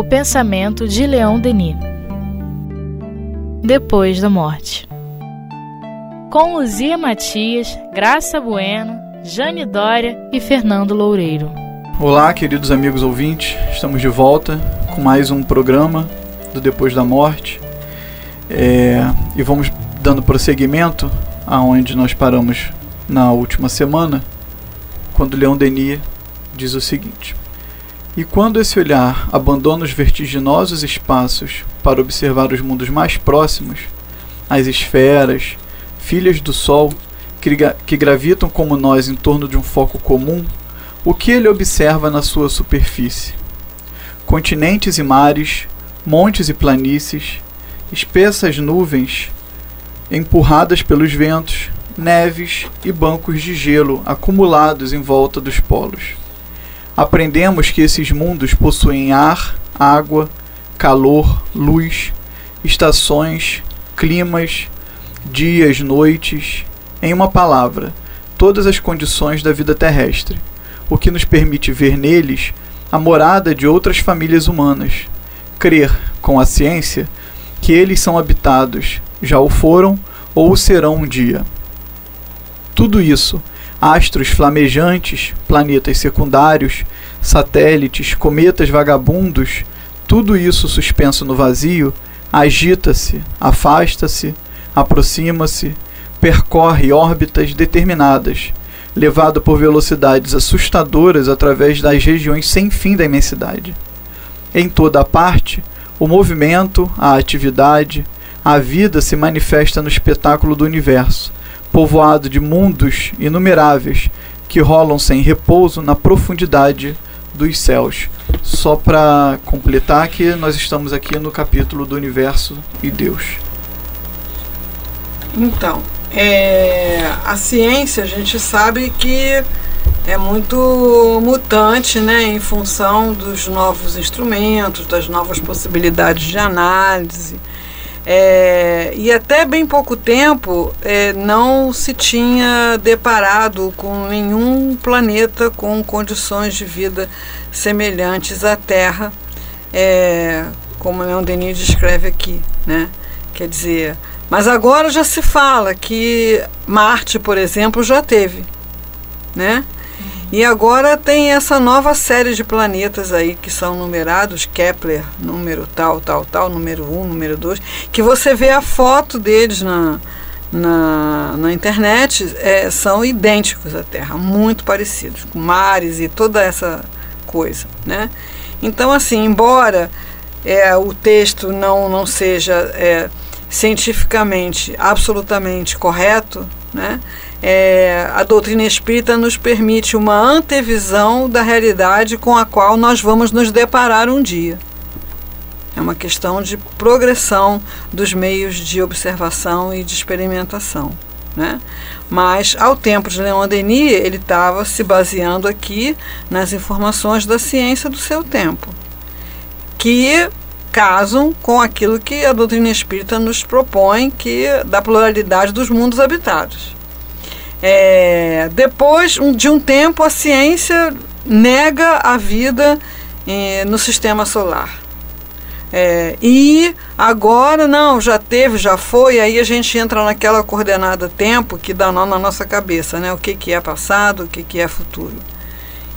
O pensamento de Leão Denis. Depois da morte. Com Luzia Matias, Graça Bueno, Jane Dória e Fernando Loureiro. Olá, queridos amigos ouvintes, estamos de volta com mais um programa do Depois da Morte é, e vamos dando prosseguimento aonde nós paramos na última semana, quando Leão Denis diz o seguinte: E quando esse olhar abandona os vertiginosos espaços para observar os mundos mais próximos, as esferas, filhas do Sol, que, que gravitam como nós em torno de um foco comum, o que ele observa na sua superfície? Continentes e mares, montes e planícies, espessas nuvens empurradas pelos ventos, neves e bancos de gelo acumulados em volta dos polos. Aprendemos que esses mundos possuem ar, água, calor, luz, estações, climas, dias, noites, em uma palavra, todas as condições da vida terrestre, o que nos permite ver neles a morada de outras famílias humanas, crer, com a ciência, que eles são habitados, já o foram ou o serão um dia. Tudo isso, astros flamejantes, planetas secundários, satélites, cometas vagabundos, tudo isso suspenso no vazio, agita-se, afasta-se, aproxima-se, percorre órbitas determinadas, levado por velocidades assustadoras através das regiões sem fim da imensidade. Em toda a parte, o movimento, a atividade, a vida se manifesta no espetáculo do universo, povoado de mundos inumeráveis que rolam sem repouso na profundidade dos céus. Só para completar que nós estamos aqui no capítulo do universo e Deus. Então, é, a ciência a gente sabe que é muito mutante, né, em função dos novos instrumentos, das novas possibilidades de análise. É, e até bem pouco tempo é, não se tinha deparado com nenhum planeta com condições de vida semelhantes à Terra, é, como Leon Denis descreve aqui. Né? Quer dizer, mas agora já se fala que Marte, por exemplo, já teve. Né? E agora tem essa nova série de planetas aí que são numerados, Kepler, número tal, tal, tal, número 1, um, número 2, que você vê a foto deles na, na, na internet, é, são idênticos à Terra, muito parecidos, com mares e toda essa coisa, né? Então, assim, embora é, o texto não, não seja é, cientificamente absolutamente correto, né? É, a doutrina espírita nos permite uma antevisão da realidade com a qual nós vamos nos deparar um dia. É uma questão de progressão dos meios de observação e de experimentação. Né? Mas, ao tempo de Leon Denis, ele estava se baseando aqui nas informações da ciência do seu tempo, que casam com aquilo que a doutrina espírita nos propõe, que da pluralidade dos mundos habitados. É, depois de um tempo, a ciência nega a vida é, no sistema solar. É, e agora não, já teve, já foi, aí a gente entra naquela coordenada tempo que dá nó na nossa cabeça, né? O que, que é passado, o que, que é futuro.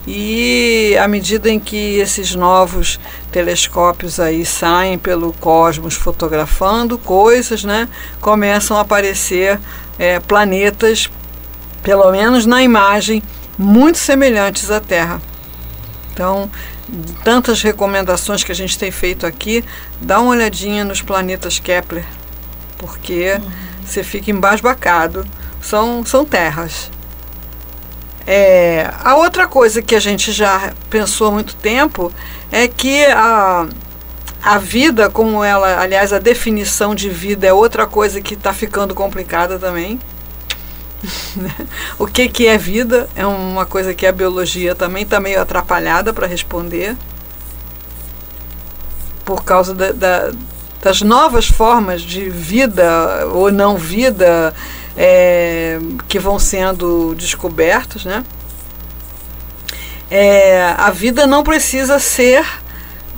E à medida em que esses novos telescópios aí saem pelo cosmos fotografando coisas, né, começam a aparecer é, planetas pelo menos na imagem, muito semelhantes à Terra. Então, tantas recomendações que a gente tem feito aqui, dá uma olhadinha nos planetas Kepler, porque uhum. você fica embasbacado. São, são terras. É, a outra coisa que a gente já pensou há muito tempo é que a, a vida, como ela, aliás, a definição de vida é outra coisa que está ficando complicada também. o que, que é vida é uma coisa que a biologia também está meio atrapalhada para responder por causa da, da, das novas formas de vida ou não vida é, que vão sendo descobertos, né? É, a vida não precisa ser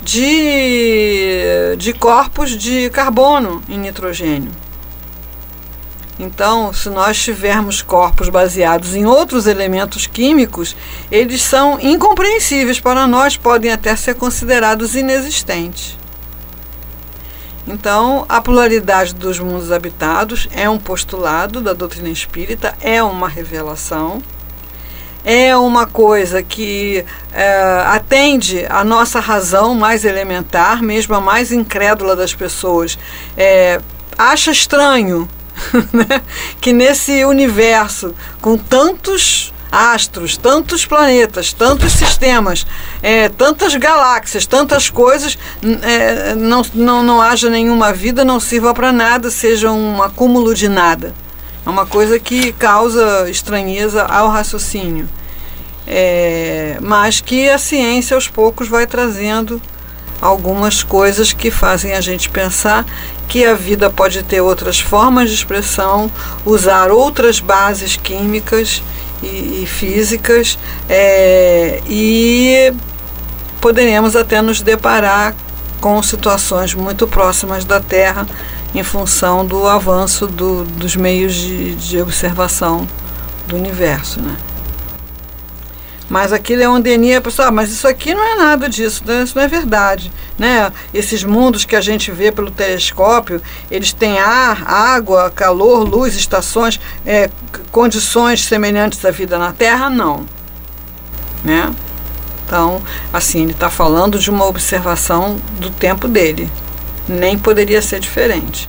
de, de corpos de carbono e nitrogênio. Então, se nós tivermos corpos baseados em outros elementos químicos, eles são incompreensíveis para nós, podem até ser considerados inexistentes. Então, a pluralidade dos mundos habitados é um postulado da doutrina espírita, é uma revelação, é uma coisa que é, atende a nossa razão mais elementar, mesmo a mais incrédula das pessoas. É, acha estranho né? que nesse universo com tantos astros, tantos planetas, tantos sistemas, é, tantas galáxias, tantas coisas, é, não, não, não haja nenhuma vida, não sirva para nada, seja um acúmulo de nada. É uma coisa que causa estranheza ao raciocínio. É, mas que a ciência aos poucos vai trazendo algumas coisas que fazem a gente pensar que a vida pode ter outras formas de expressão, usar outras bases químicas e, e físicas é, e poderemos até nos deparar com situações muito próximas da Terra em função do avanço do, dos meios de, de observação do universo. Né? Mas aqui Leon Denis, a pessoa, ah, mas isso aqui não é nada disso, né? isso não é verdade. Né? Esses mundos que a gente vê pelo telescópio, eles têm ar, água, calor, luz, estações, é, condições semelhantes à vida na Terra? Não. Né? Então, assim, ele está falando de uma observação do tempo dele. Nem poderia ser diferente.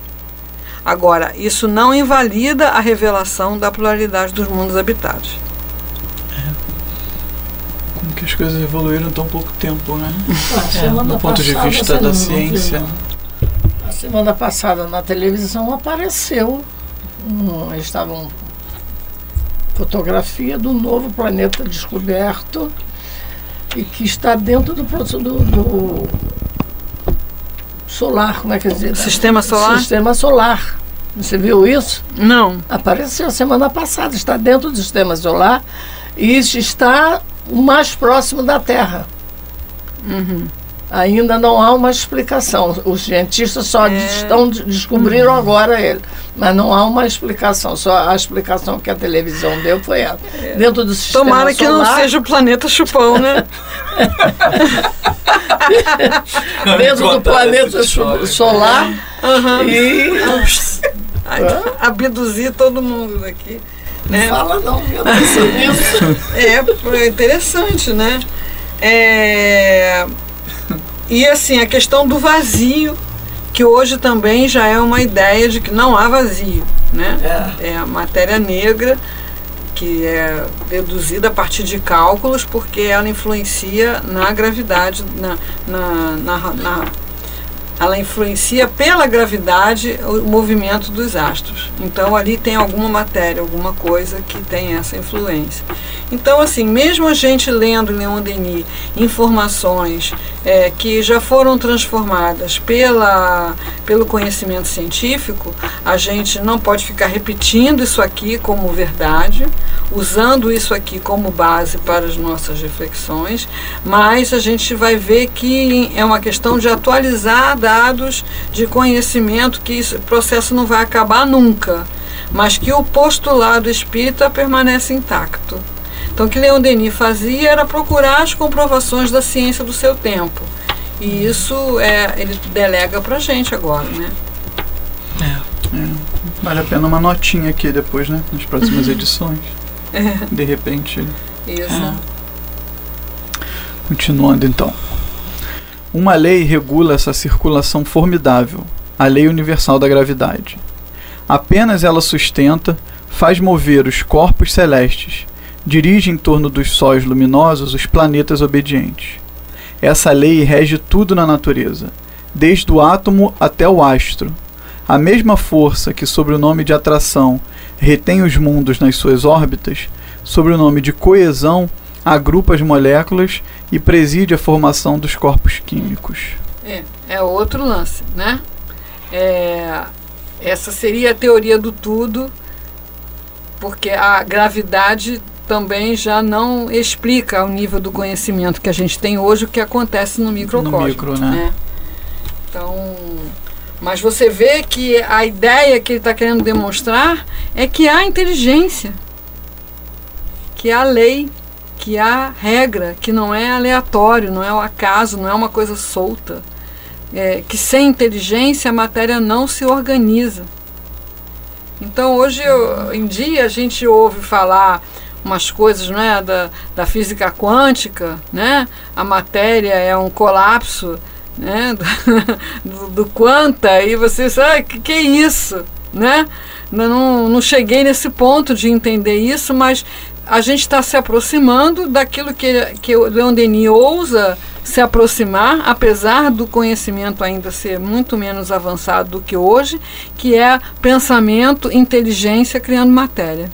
Agora, isso não invalida a revelação da pluralidade dos mundos habitados que as coisas evoluíram tão pouco tempo, né? É, do ponto de vista da ciência. A semana passada na televisão apareceu, um, estavam fotografia do novo planeta descoberto e que está dentro do, do, do solar, como é que diz? Sistema solar? Sistema solar. Você viu isso? Não. Apareceu semana passada, está dentro do sistema solar e está o mais próximo da Terra. Uhum. Ainda não há uma explicação. Os cientistas só é. estão descobriram uhum. agora ele, mas não há uma explicação. Só a explicação que a televisão deu foi essa. É. Dentro do sistema Tomara solar, que não seja o planeta chupão, né? Dentro do planeta solar uhum. e abduzir todo mundo daqui. Né? Fala não, meu Deus. é, interessante, né? É, e assim, a questão do vazio, que hoje também já é uma ideia de que não há vazio, né? É, é a matéria negra que é deduzida a partir de cálculos porque ela influencia na gravidade, na, na, na, na ela influencia pela gravidade o movimento dos astros. Então ali tem alguma matéria, alguma coisa que tem essa influência. Então, assim, mesmo a gente lendo Leon Denis informações é, que já foram transformadas pela, pelo conhecimento científico, a gente não pode ficar repetindo isso aqui como verdade, usando isso aqui como base para as nossas reflexões, mas a gente vai ver que é uma questão de atualizar dados de conhecimento, que esse processo não vai acabar nunca, mas que o postulado espírita permanece intacto. Então, o que Leon Denis fazia era procurar as comprovações da ciência do seu tempo. E isso é, ele delega para a gente agora, né? É, é. Vale a pena uma notinha aqui depois, né? Nas próximas edições. É. De repente. Isso. É. Continuando então. Uma lei regula essa circulação formidável, a lei universal da gravidade. Apenas ela sustenta, faz mover os corpos celestes dirige em torno dos sóis luminosos os planetas obedientes. Essa lei rege tudo na natureza, desde o átomo até o astro. A mesma força que, sob o nome de atração, retém os mundos nas suas órbitas, sob o nome de coesão, agrupa as moléculas e preside a formação dos corpos químicos. É, é outro lance, né? É, essa seria a teoria do tudo, porque a gravidade também já não explica ao nível do conhecimento que a gente tem hoje o que acontece no microcosmo. No micro, né? né? Então, mas você vê que a ideia que ele está querendo demonstrar é que há inteligência, que há lei, que há regra, que não é aleatório, não é o acaso, não é uma coisa solta. É, que sem inteligência a matéria não se organiza. Então hoje eu, em dia a gente ouve falar umas coisas né, da, da física quântica, né? a matéria é um colapso né, do, do quanta, e você sabe, ah, que, que é isso? Né? Não, não cheguei nesse ponto de entender isso, mas a gente está se aproximando daquilo que, que o Leon Denis ousa se aproximar, apesar do conhecimento ainda ser muito menos avançado do que hoje, que é pensamento, inteligência criando matéria.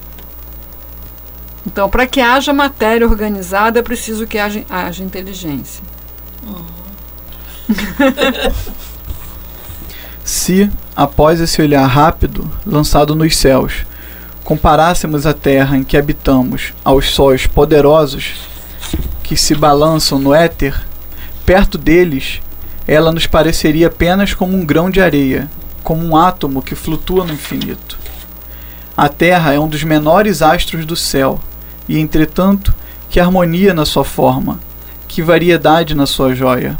Então, para que haja matéria organizada, é preciso que haja, haja inteligência. Se, após esse olhar rápido, lançado nos céus, comparássemos a terra em que habitamos aos sóis poderosos que se balançam no éter, perto deles, ela nos pareceria apenas como um grão de areia, como um átomo que flutua no infinito. A Terra é um dos menores astros do céu, e entretanto, que harmonia na sua forma, que variedade na sua joia.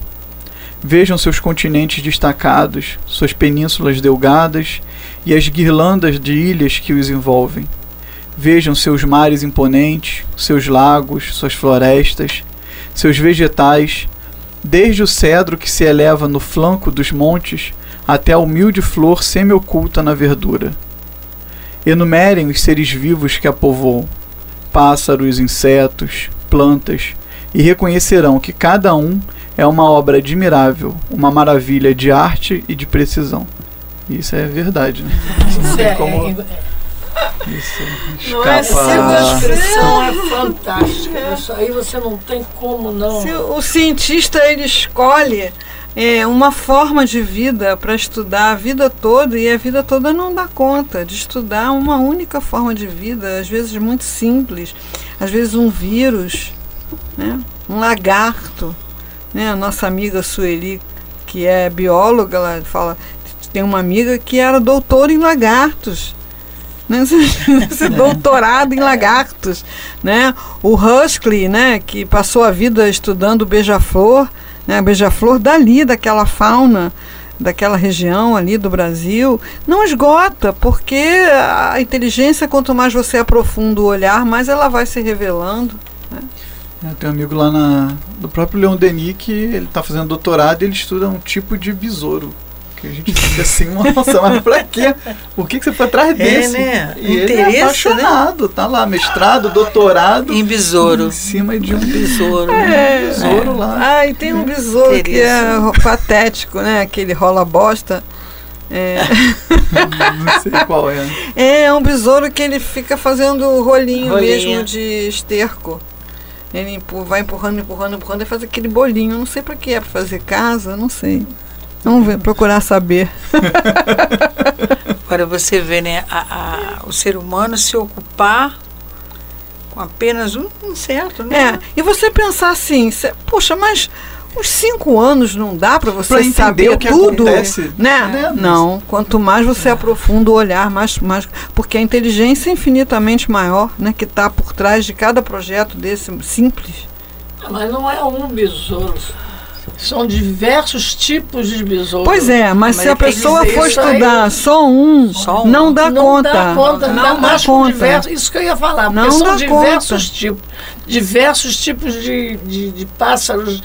Vejam seus continentes destacados, suas penínsulas delgadas e as guirlandas de ilhas que os envolvem. Vejam seus mares imponentes, seus lagos, suas florestas, seus vegetais, desde o cedro que se eleva no flanco dos montes até a humilde flor semi-oculta na verdura. Enumerem os seres vivos que a povoam, pássaros, insetos, plantas, e reconhecerão que cada um é uma obra admirável, uma maravilha de arte e de precisão. Isso é verdade, né? Isso é, como... Isso não é a descrição é fantástica. Isso aí você não tem como não. Se o cientista ele escolhe é, uma forma de vida para estudar a vida toda e a vida toda não dá conta de estudar uma única forma de vida, às vezes muito simples, às vezes um vírus, né? um lagarto. Né? A nossa amiga Sueli, que é bióloga, ela fala tem uma amiga que era doutora em lagartos. Né? Esse doutorado em lagartos. Né? O Huxley, né? que passou a vida estudando beija-flor, né? beija-flor dali, daquela fauna daquela região ali do Brasil, não esgota, porque a inteligência, quanto mais você aprofunda o olhar, mais ela vai se revelando. Né? É, tem um amigo lá na, do próprio Leon Denis que ele está fazendo doutorado e ele estuda um tipo de besouro que a gente fica assim, nossa, mas pra quê? Por que, que você foi atrás é, desse? É, né? E ele é apaixonado, né? tá lá, mestrado, doutorado. Em besouro. Em cima de um besouro. É, um besouro é. lá. Ah, e tem um besouro que é patético, né? Aquele rola bosta. É. Não sei qual é. É, é um besouro que ele fica fazendo rolinho, rolinho. mesmo de esterco. Ele vai empurrando, empurrando, empurrando e faz aquele bolinho. Não sei para que é, para fazer casa, não sei. Vamos ver, procurar saber. Agora você vê, né, a, a, o ser humano se ocupar com apenas um certo, né? É, e você pensar assim, cê, poxa, mas os cinco anos não dá para você pra saber o que tudo, acontece, né? É. Não, quanto mais você aprofunda o olhar, mais, mais, porque a inteligência é infinitamente maior, né, que está por trás de cada projeto desse simples. Mas não é um besouro. São diversos tipos de besouros. Pois é, mas, mas se a pessoa for estudar só um, só um, não dá não conta. Dá conta não, não dá conta. Diversos, isso que eu ia falar, não são dá diversos conta. tipos. Diversos tipos de, de, de pássaros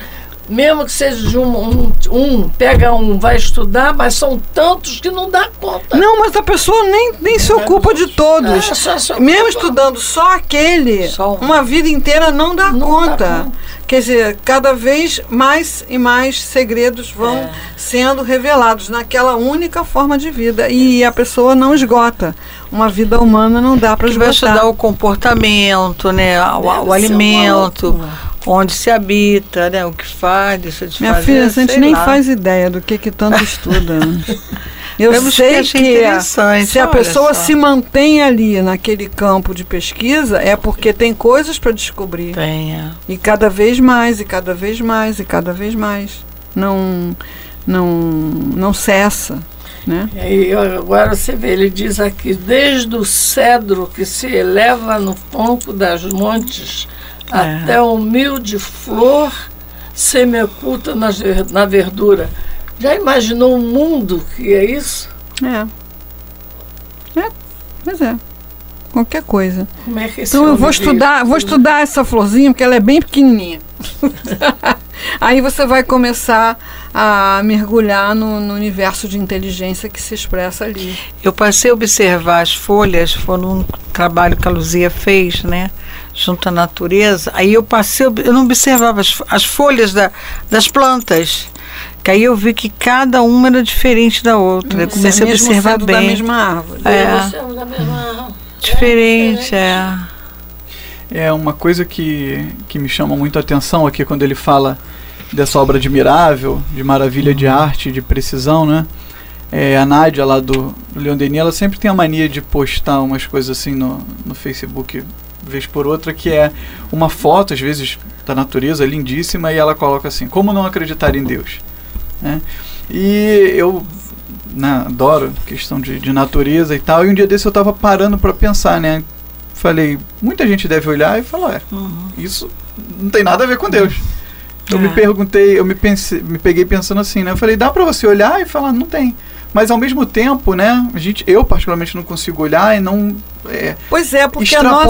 mesmo que seja de um, um, um, pega um, vai estudar, mas são tantos que não dá conta. Não, mas a pessoa nem, nem se ocupa de todos. É, só, só mesmo estudando só aquele, só um. uma vida inteira não dá não conta. Dá conta. Quer dizer, cada vez mais e mais segredos vão é. sendo revelados naquela única forma de vida. E a pessoa não esgota. Uma vida humana não dá para esgotar. Vai estudar o comportamento, né? o, o alimento, onde se habita, né? O que faz, deixa de Minha fazer. filha, a gente nem lá. faz ideia do que que tanto estuda. Eu Temos sei que que interessante, se a pessoa só. se mantém ali naquele campo de pesquisa é porque tem coisas para descobrir. Tem, é. E cada vez mais, e cada vez mais, e cada vez mais. Não, não, não cessa. Né? E agora você vê, ele diz aqui, desde o cedro que se eleva no tronco das montes. Até a humilde flor semi-oculta ver- na verdura. Já imaginou o mundo que é isso? É. É, pois é. Qualquer coisa. Como é que Então eu vou estudar, vou estudar essa florzinha porque ela é bem pequenininha. Aí você vai começar a mergulhar no, no universo de inteligência que se expressa ali. Eu passei a observar as folhas, foi um trabalho que a Luzia fez, né? Junto à natureza. Aí eu passei, eu não observava as, as folhas da, das plantas. Que aí eu vi que cada uma era diferente da outra. Eu comecei a observar sendo da bem. mesma árvore. É. Nós somos da mesma- Diferente, é. É uma coisa que, que me chama muito a atenção aqui quando ele fala dessa obra admirável, de maravilha de arte, de precisão, né? É, a Nádia lá do, do Leon Denis, ela sempre tem a mania de postar umas coisas assim no, no Facebook, vez por outra, que é uma foto, às vezes, da natureza lindíssima, e ela coloca assim, como não acreditar em Deus? Né? E eu né, adoro questão de, de natureza e tal, e um dia desse eu tava parando para pensar, né? Falei, muita gente deve olhar e falar, é, isso não tem nada a ver com Deus. Eu me É. perguntei, eu me, pensei, me peguei pensando assim, né? Eu falei, dá pra você olhar e falar, não tem. Mas ao mesmo tempo, né? A gente, eu particularmente não consigo olhar e não. é, Pois é, porque a nossa,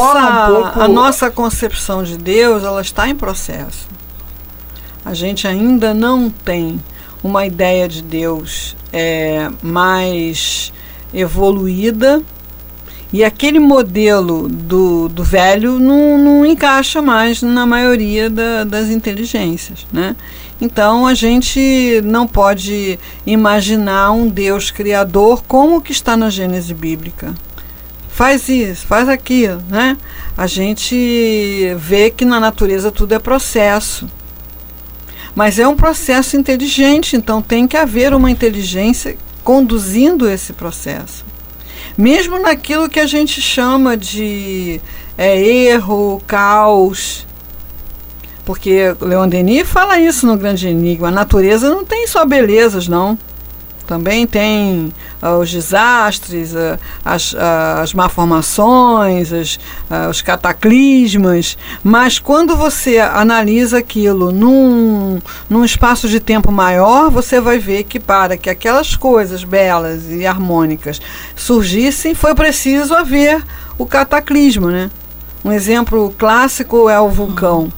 um pouco- a nossa concepção de Deus ela está em processo. A gente ainda não tem uma ideia de Deus é, mais evoluída e aquele modelo do, do velho não, não encaixa mais na maioria da- das inteligências. Né? Então a gente não pode imaginar um Deus criador como o que está na Gênese bíblica faz isso, faz aquilo, né? A gente vê que na natureza tudo é processo. Mas é um processo inteligente, então tem que haver uma inteligência conduzindo esse processo. Mesmo naquilo que a gente chama de é, erro, caos. Porque Leon Denis fala isso no Grande Enigma. A natureza não tem só belezas, não. Também tem ah, os desastres, ah, as, ah, as malformações, as, os cataclismas, mas quando você analisa aquilo num, num espaço de tempo maior, você vai ver que para que aquelas coisas belas e harmônicas surgissem, foi preciso haver o cataclisma. Né? Um exemplo clássico é o vulcão.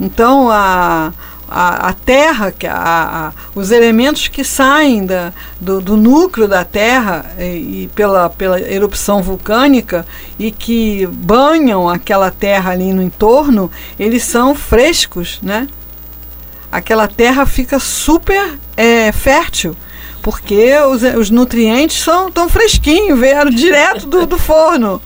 Então, a, a, a Terra, que a, a, os elementos que saem da, do, do núcleo da Terra e, e pela, pela erupção vulcânica e que banham aquela Terra ali no entorno, eles são frescos, né? Aquela terra fica super é, fértil, porque os, os nutrientes são tão fresquinhos, vieram direto do, do forno.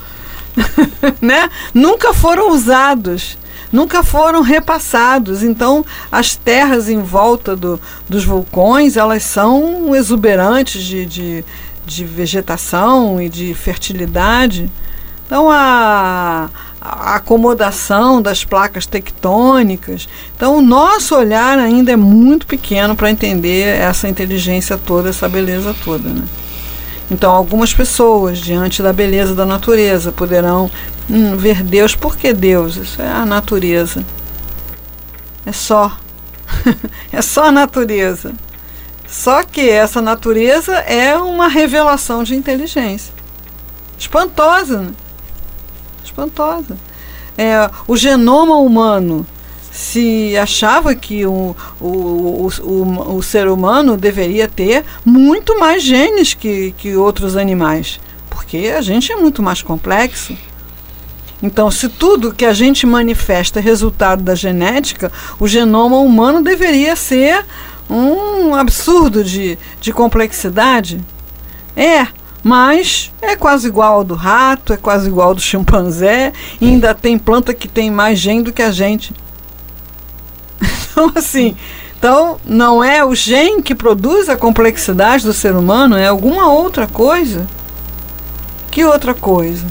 né? Nunca foram usados nunca foram repassados. Então, as terras em volta do, dos vulcões, elas são exuberantes de, de, de vegetação e de fertilidade. Então, a, a acomodação das placas tectônicas. Então, o nosso olhar ainda é muito pequeno para entender essa inteligência toda, essa beleza toda. Né? Então, algumas pessoas, diante da beleza da natureza, poderão hum, ver Deus. Por que Deus? Isso é a natureza. É só. é só a natureza. Só que essa natureza é uma revelação de inteligência. Espantosa, né? Espantosa. É, o genoma humano se achava que o, o, o, o, o ser humano deveria ter muito mais genes que, que outros animais, porque a gente é muito mais complexo. Então, se tudo que a gente manifesta é resultado da genética, o genoma humano deveria ser um absurdo de, de complexidade. É, mas é quase igual ao do rato, é quase igual ao do chimpanzé, ainda tem planta que tem mais gene do que a gente. Então, assim, então não é o gene que produz a complexidade do ser humano, é alguma outra coisa. Que outra coisa?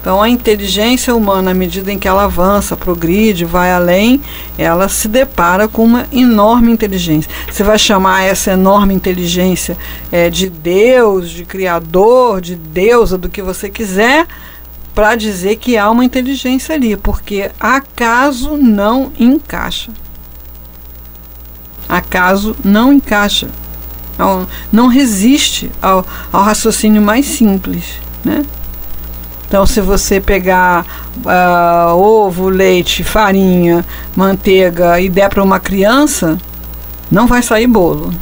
Então, a inteligência humana, à medida em que ela avança, progride, vai além, ela se depara com uma enorme inteligência. Você vai chamar essa enorme inteligência é, de Deus, de Criador, de deusa, do que você quiser, para dizer que há uma inteligência ali, porque acaso não encaixa. Acaso não encaixa. Não, resiste ao, ao raciocínio mais simples. Né? Então, se você pegar uh, ovo, leite, farinha, manteiga e der para uma criança, não vai sair bolo.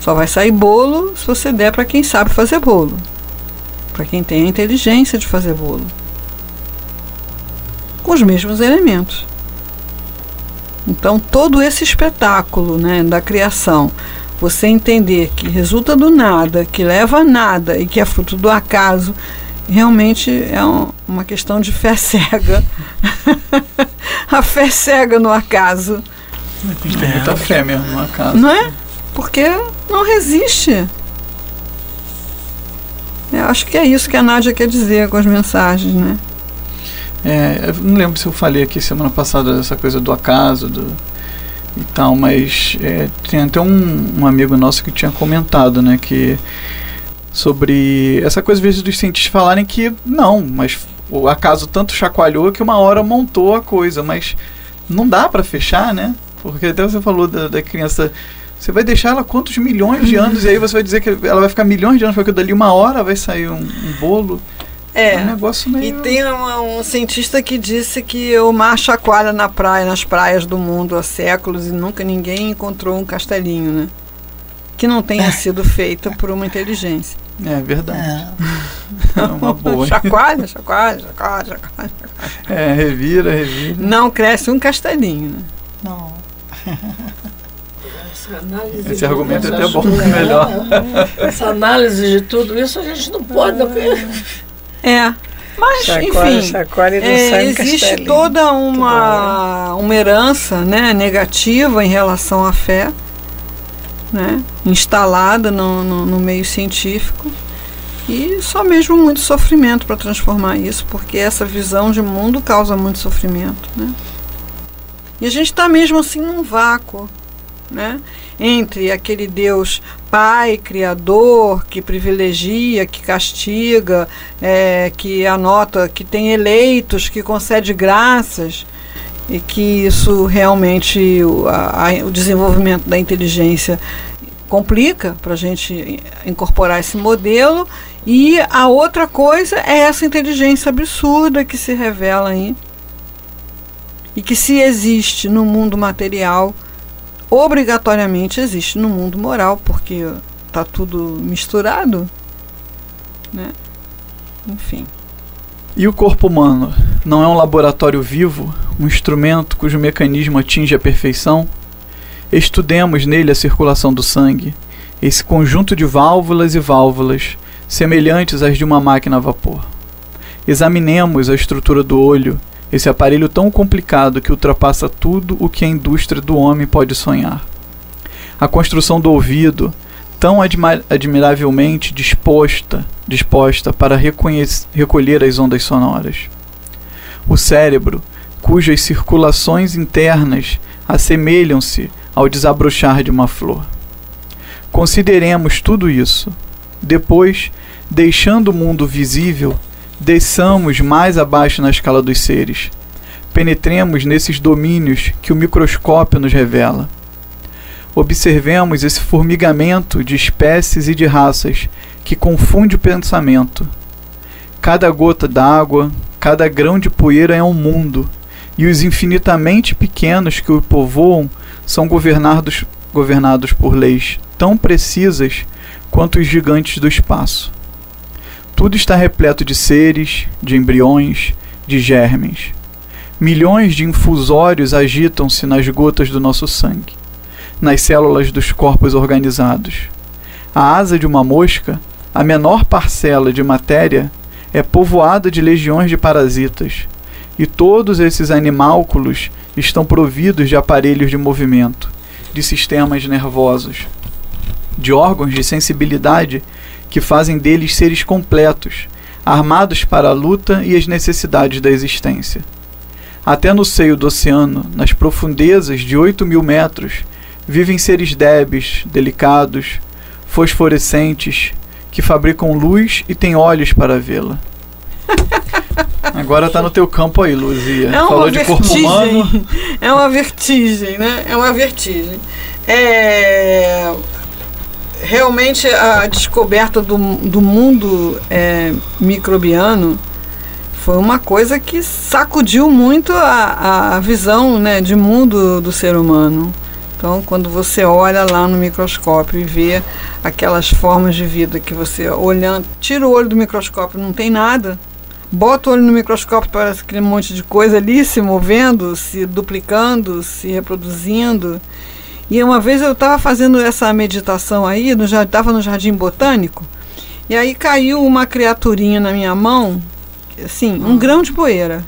Só vai sair bolo se você der para quem sabe fazer bolo. Para quem tem a inteligência de fazer bolo. Com os mesmos elementos. Então, todo esse espetáculo né, da criação, você entender que resulta do nada, que leva a nada e que é fruto do acaso, realmente é um, uma questão de fé cega. a fé cega no acaso. Tem muita fé mesmo no acaso. Não é? Porque não resiste. Eu acho que é isso que a Nádia quer dizer com as mensagens, né? É, não lembro se eu falei aqui semana passada essa coisa do acaso do, e tal, mas é, tem até um, um amigo nosso que tinha comentado, né, que sobre essa coisa às vezes dos cientistas falarem que não, mas o acaso tanto chacoalhou que uma hora montou a coisa, mas não dá para fechar, né? Porque até você falou da, da, criança, você vai deixar ela quantos milhões de anos e aí você vai dizer que ela vai ficar milhões de anos porque dali uma hora vai sair um, um bolo. É, é um negócio meio... e tem um, um, cientista que disse que o mar chacoalha na praia, nas praias do mundo há séculos e nunca ninguém encontrou um castelinho, né? Que não tenha sido feita por uma inteligência. É verdade. É, é uma boa. chacoalha, chacoalha, chacoalha, chacoalha, É, revira, revira. Não cresce um castelinho, né? Não. Esse argumento é até bom, melhor. Essa análise de tudo isso a gente não pode. É. Mas, chacoalha, enfim, chacoalha é, existe toda uma, uma herança né, negativa em relação à fé né, instalada no, no, no meio científico e só mesmo muito sofrimento para transformar isso, porque essa visão de mundo causa muito sofrimento. Né? E a gente está mesmo assim num vácuo. Né? Entre aquele Deus Pai, Criador, que privilegia, que castiga, é, que anota, que tem eleitos, que concede graças, e que isso realmente o, a, o desenvolvimento da inteligência complica para a gente incorporar esse modelo e a outra coisa é essa inteligência absurda que se revela aí e que se existe no mundo material obrigatoriamente existe no mundo moral porque está tudo misturado né enfim e o corpo humano não é um laboratório vivo, um instrumento cujo mecanismo atinge a perfeição? Estudemos nele a circulação do sangue, esse conjunto de válvulas e válvulas, semelhantes às de uma máquina a vapor. Examinemos a estrutura do olho, esse aparelho tão complicado que ultrapassa tudo o que a indústria do homem pode sonhar. A construção do ouvido, tão admiravelmente disposta, disposta para recolher as ondas sonoras. O cérebro, cujas circulações internas assemelham-se ao desabrochar de uma flor. Consideremos tudo isso. Depois, deixando o mundo visível, desçamos mais abaixo na escala dos seres. Penetremos nesses domínios que o microscópio nos revela observemos esse formigamento de espécies e de raças que confunde o pensamento. Cada gota d'água, cada grão de poeira é um mundo, e os infinitamente pequenos que o povoam são governados, governados por leis tão precisas quanto os gigantes do espaço. Tudo está repleto de seres, de embriões, de germes. Milhões de infusórios agitam-se nas gotas do nosso sangue nas células dos corpos organizados. A asa de uma mosca, a menor parcela de matéria, é povoada de legiões de parasitas, e todos esses animálculos estão providos de aparelhos de movimento, de sistemas nervosos, de órgãos de sensibilidade que fazem deles seres completos, armados para a luta e as necessidades da existência. Até no seio do oceano, nas profundezas de 8 mil metros, vivem seres débeis, delicados, fosforescentes, que fabricam luz e têm olhos para vê-la. Agora tá no teu campo aí, Luzia. É uma Falou de corpo vertigem. humano. É uma vertigem, né? É uma vertigem. É, realmente a descoberta do, do mundo é, microbiano foi uma coisa que sacudiu muito a, a visão né, de mundo do ser humano. Então, quando você olha lá no microscópio e vê aquelas formas de vida que você olhando, tira o olho do microscópio, não tem nada. Bota o olho no microscópio, parece aquele monte de coisa ali se movendo, se duplicando, se reproduzindo. E uma vez eu estava fazendo essa meditação aí, estava no jardim botânico, e aí caiu uma criaturinha na minha mão, assim, um grão de poeira.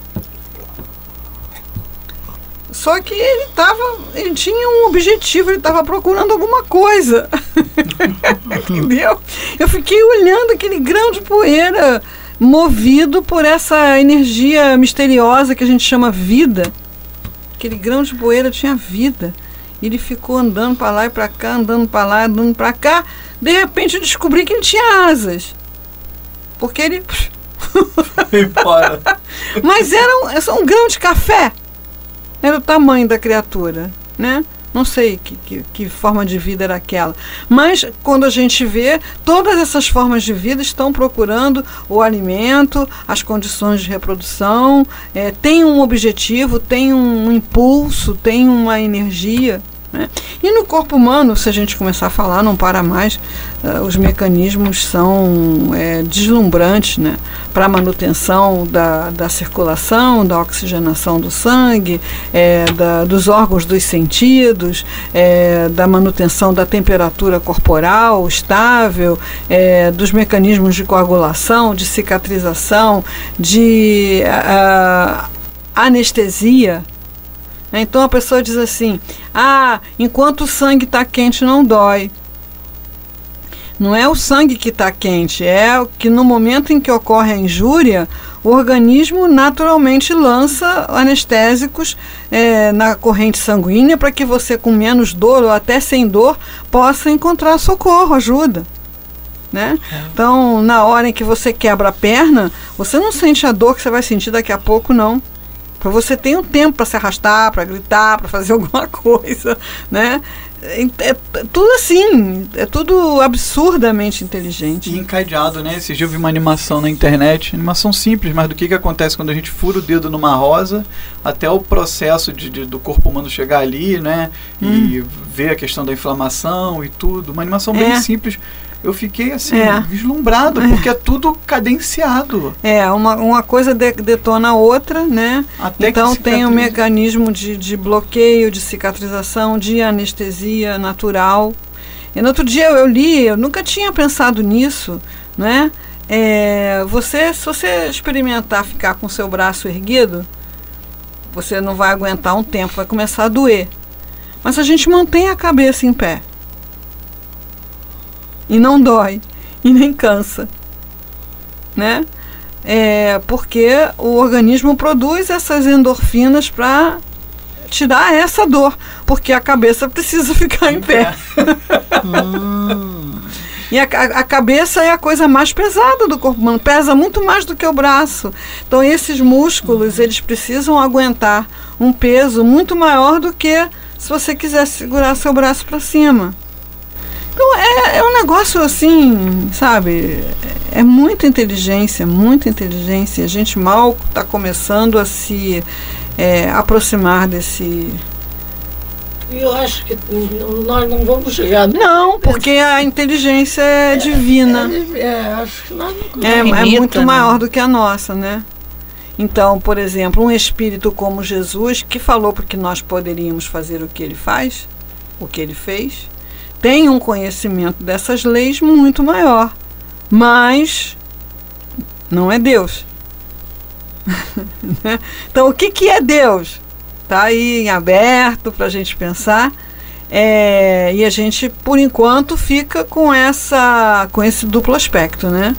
Só que ele tava, ele tinha um objetivo, ele estava procurando alguma coisa. Entendeu? Eu fiquei olhando aquele grão de poeira movido por essa energia misteriosa que a gente chama vida. Aquele grão de poeira tinha vida. Ele ficou andando para lá e para cá, andando para lá, andando para cá. De repente eu descobri que ele tinha asas. Porque ele. Mas era um, era um grão de café. Era o tamanho da criatura, né? Não sei que, que, que, forma de vida era aquela. Mas quando a gente vê, todas essas formas de vida estão procurando o alimento, as condições de reprodução, é, tem um objetivo, tem um impulso, tem uma energia. Né? E no corpo humano, se a gente começar a falar, não para mais, uh, os mecanismos são é, deslumbrantes né? para a manutenção da, da circulação, da oxigenação do sangue, é, da, dos órgãos dos sentidos, é, da manutenção da temperatura corporal estável, dos mecanismos de coagulação, de cicatrização, de uh, anestesia. Então a pessoa diz assim: ah, enquanto o sangue está quente não dói. Não é o sangue que está quente, é que no momento em que ocorre a injúria, o organismo naturalmente lança anestésicos é, na corrente sanguínea para que você, com menos dor ou até sem dor, possa encontrar socorro, ajuda. Né? Então, na hora em que você quebra a perna, você não sente a dor que você vai sentir daqui a pouco, não você ter um tempo para se arrastar, para gritar, para fazer alguma coisa, né? É, é, tudo assim, é tudo absurdamente inteligente. E encadeado, né? Esse dia eu vi uma animação na internet, animação simples, mas do que, que acontece quando a gente fura o dedo numa rosa, até o processo de, de do corpo humano chegar ali, né? Hum. E ver a questão da inflamação e tudo. Uma animação bem É. simples. Eu fiquei assim, É. vislumbrado, É. porque é tudo cadenciado. É, uma, uma coisa de- detona a outra, né? Até então tem um mecanismo de, de bloqueio, de cicatrização, de anestesia natural. E no outro dia eu li, eu nunca tinha pensado nisso, né? É, você, se você experimentar ficar com o seu braço erguido, você não vai aguentar um tempo, vai começar a doer. Mas a gente mantém a cabeça em pé. E não dói, e nem cansa, né? É, porque o organismo produz essas endorfinas para tirar essa dor, porque a cabeça precisa ficar em pé. E a, a- a cabeça é a coisa mais pesada do corpo humano, pesa muito mais do que o braço. Então esses músculos, eles precisam aguentar um peso muito maior do que se você quiser segurar seu braço para cima. Então é, é um negócio assim, sabe? É muita inteligência, muita inteligência. A gente mal está começando a se é, aproximar desse. Eu acho que nós não vamos chegar. Não, porque a inteligência é divina. É, é, acho que nós não É, é muito né? maior do que a nossa, né? Então, por exemplo, um espírito como Jesus, que falou porque nós poderíamos fazer o que ele faz, o que ele fez, tem um conhecimento dessas leis muito maior. Mas não é Deus. Né? então, o que, que é Deus? está aí em aberto para a gente pensar. É, e a gente, por enquanto, fica com, essa, com esse duplo aspecto, né?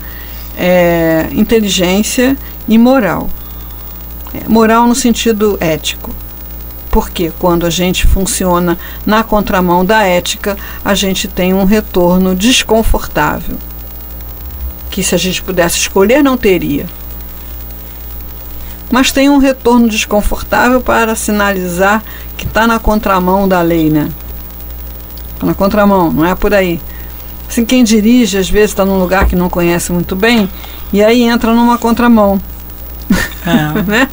É, inteligência e moral. É, moral no sentido ético. Porque quando a gente funciona na contramão da ética, a gente tem um retorno desconfortável. Que se a gente pudesse escolher, não teria. Mas tem um retorno desconfortável para sinalizar que está na contramão da lei, né? Tá na contramão, não é por aí. Assim, quem dirige, às vezes, está num lugar que não conhece muito bem, e aí entra numa contramão. É. né?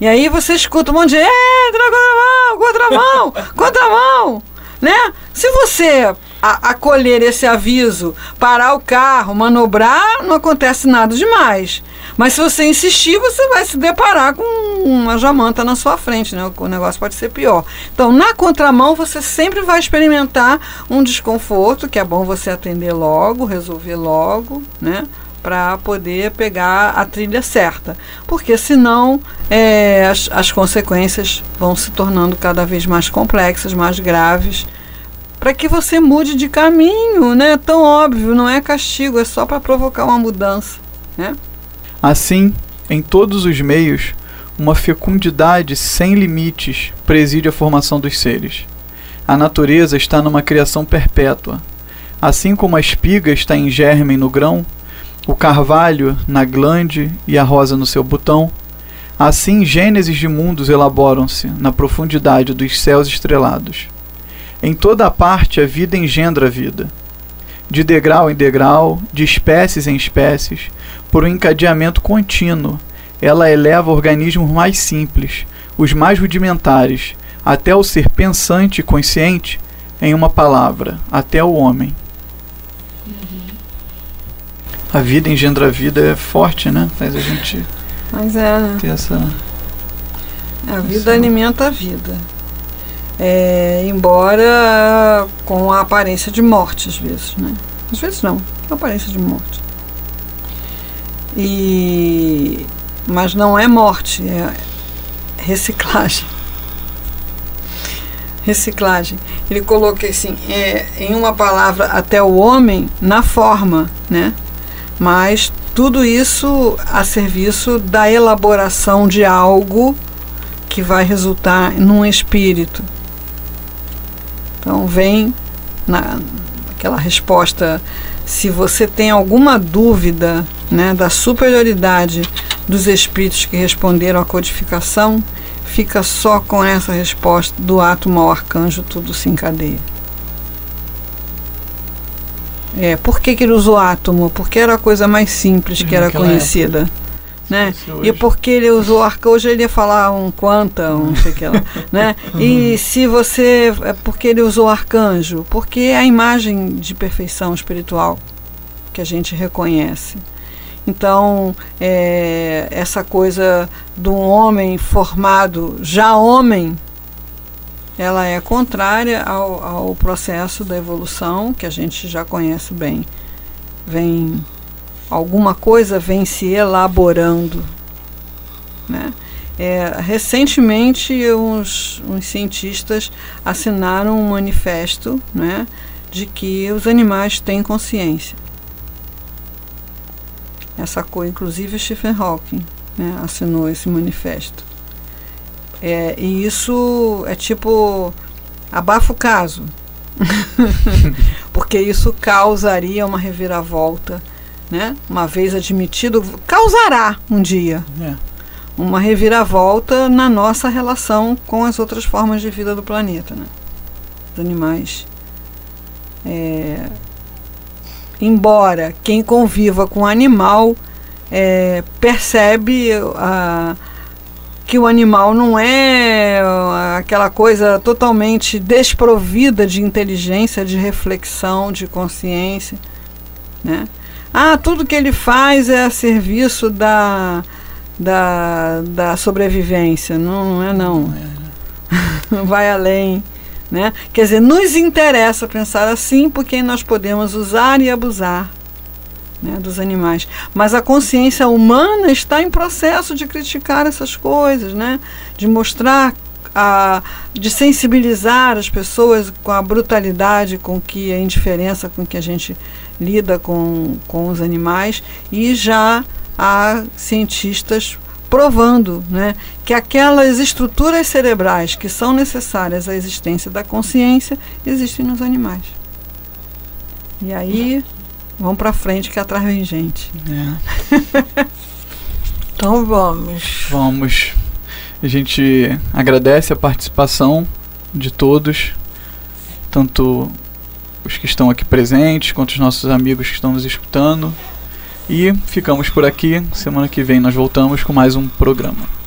E aí você escuta um monte de entra na contramão, contramão, contramão, né? Se você acolher esse aviso, parar o carro, manobrar, não acontece nada demais. Mas se você insistir, você vai se deparar com uma jamanta na sua frente, né? O negócio pode ser pior. Então, na contramão, você sempre vai experimentar um desconforto, que é bom você atender logo, resolver logo, né? Para poder pegar a trilha certa, porque senão é, as, as consequências vão se tornando cada vez mais complexas, mais graves, para que você mude de caminho, né? Tão óbvio, não é castigo, é só para provocar uma mudança, né? Assim, em todos os meios, uma fecundidade sem limites preside a formação dos seres. A natureza está numa criação perpétua. Assim como a espiga está em germe no grão, o carvalho na glande e a rosa no seu botão, assim gênesis de mundos elaboram-se na profundidade dos céus estrelados. Em toda a parte a vida engendra a vida. De degrau em degrau, de espécies em espécies, por um encadeamento contínuo, ela eleva organismos mais simples, os mais rudimentares, até o ser pensante e consciente, em uma palavra, até o homem a vida engendra a vida é forte, né? Faz a gente Mas é, né? ter essa. A vida essa... alimenta a vida. É, embora com a aparência de morte, às vezes, né? Às vezes não, com a aparência de morte. E, mas não é morte, é reciclagem. Reciclagem. Ele coloca assim, é, em uma palavra, até o homem, na forma, né? Mas tudo isso a serviço da elaboração de algo que vai resultar num espírito. Então vem na, aquela resposta, se você tem alguma dúvida né, da superioridade dos espíritos que responderam à codificação, fica só com essa resposta do átomo ao arcanjo, tudo se encadeia. É, por que, que ele usou átomo? Porque era a coisa mais simples que era conhecida. Época. Né? E porque ele usou arca, hoje ele ia falar um quanta, um não sei o que lá, né? E se você, é porque ele usou arcanjo, porque é a imagem de perfeição espiritual que a gente reconhece. Então, é, essa coisa de um homem formado, já homem, ela é contrária ao, ao processo da evolução que a gente já conhece bem. Vem alguma coisa vem se elaborando, né? É, recentemente, uns, uns, cientistas assinaram um manifesto né, de que os animais têm consciência. Essa coisa, inclusive Stephen Hawking né, assinou esse manifesto. É, e isso é tipo abafa o caso. Porque isso causaria uma reviravolta, né? Uma vez admitido, causará um dia. É. Uma reviravolta na nossa relação com as outras formas de vida do planeta, né? Os animais. É, embora quem conviva com o animal é, percebe a que o animal não é aquela coisa totalmente desprovida de inteligência, de reflexão, de consciência, né? Ah, tudo que ele faz é a serviço da, da, da sobrevivência. Não, não é não. Não vai além. Né? Quer dizer, nos interessa pensar assim porque nós podemos usar e abusar né, dos animais. Mas a consciência humana está em processo de criticar essas coisas, né, de mostrar a, de sensibilizar as pessoas com a brutalidade com que a indiferença com que a gente lida com, com os animais e já há cientistas provando né, que aquelas estruturas cerebrais que são necessárias à existência da consciência existem nos animais. E aí, vamos para frente que atrás vem gente. É. então vamos. Vamos. A gente agradece a participação de todos, tanto os que estão aqui presentes, quanto os nossos amigos que estão nos escutando. E ficamos por aqui. Semana que vem nós voltamos com mais um programa.